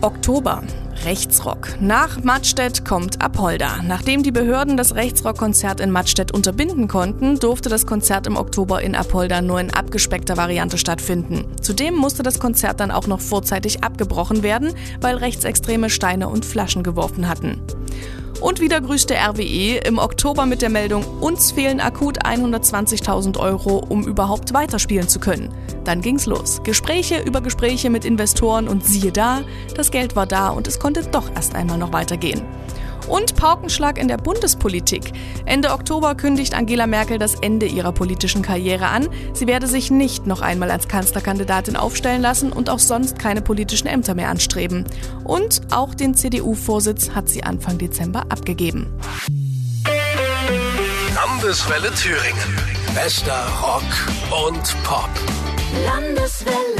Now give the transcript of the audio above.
Oktober. Rechtsrock. Nach Mattstedt kommt Apolda. Nachdem die Behörden das Rechtsrock-Konzert in Mattstedt unterbinden konnten, durfte das Konzert im Oktober in Apolda nur in abgespeckter Variante stattfinden. Zudem musste das Konzert dann auch noch vorzeitig abgebrochen werden, weil Rechtsextreme Steine und Flaschen geworfen hatten. Und wieder grüßte RWE im Oktober mit der Meldung, uns fehlen akut 120.000 Euro, um überhaupt weiterspielen zu können. Dann ging's los. Gespräche über Gespräche mit Investoren und siehe da, das Geld war da und es konnte doch erst einmal noch weitergehen. Und Paukenschlag in der Bundespolitik. Ende Oktober kündigt Angela Merkel das Ende ihrer politischen Karriere an. Sie werde sich nicht noch einmal als Kanzlerkandidatin aufstellen lassen und auch sonst keine politischen Ämter mehr anstreben. Und auch den CDU-Vorsitz hat sie Anfang Dezember abgegeben. Landeswelle Thüringen. Bester Rock und Pop. Landeswelle.